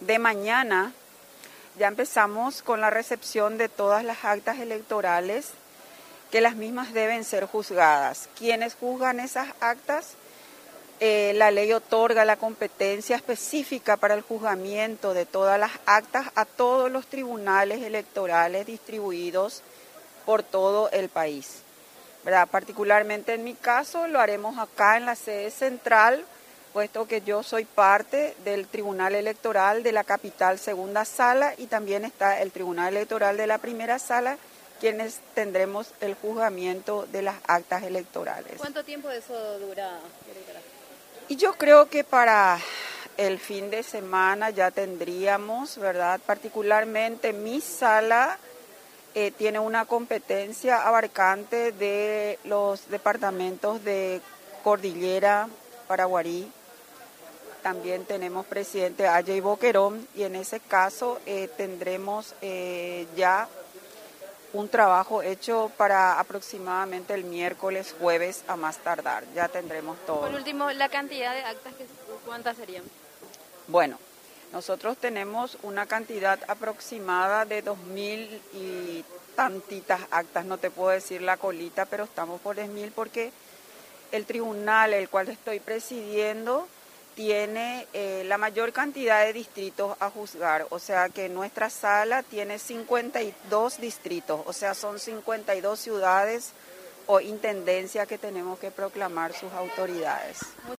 de mañana ya empezamos con la recepción de todas las actas electorales que las mismas deben ser juzgadas. Quienes juzgan esas actas, eh, la ley otorga la competencia específica para el juzgamiento de todas las actas a todos los tribunales electorales distribuidos por todo el país. ¿verdad? Particularmente en mi caso lo haremos acá en la sede central, puesto que yo soy parte del Tribunal Electoral de la capital segunda sala y también está el Tribunal Electoral de la primera sala quienes tendremos el juzgamiento de las actas electorales. ¿Cuánto tiempo eso dura? Y yo creo que para el fin de semana ya tendríamos, ¿verdad? Particularmente mi sala eh, tiene una competencia abarcante de los departamentos de Cordillera, Paraguarí. También tenemos presidente Ayay Boquerón y en ese caso eh, tendremos eh, ya un trabajo hecho para aproximadamente el miércoles, jueves a más tardar. Ya tendremos todo. Por último, la cantidad de actas, ¿cuántas serían? Bueno, nosotros tenemos una cantidad aproximada de dos mil y tantitas actas, no te puedo decir la colita, pero estamos por mil porque el tribunal, el cual estoy presidiendo, tiene eh, la mayor cantidad de distritos a juzgar, o sea que nuestra sala tiene 52 distritos, o sea son 52 ciudades o intendencias que tenemos que proclamar sus autoridades.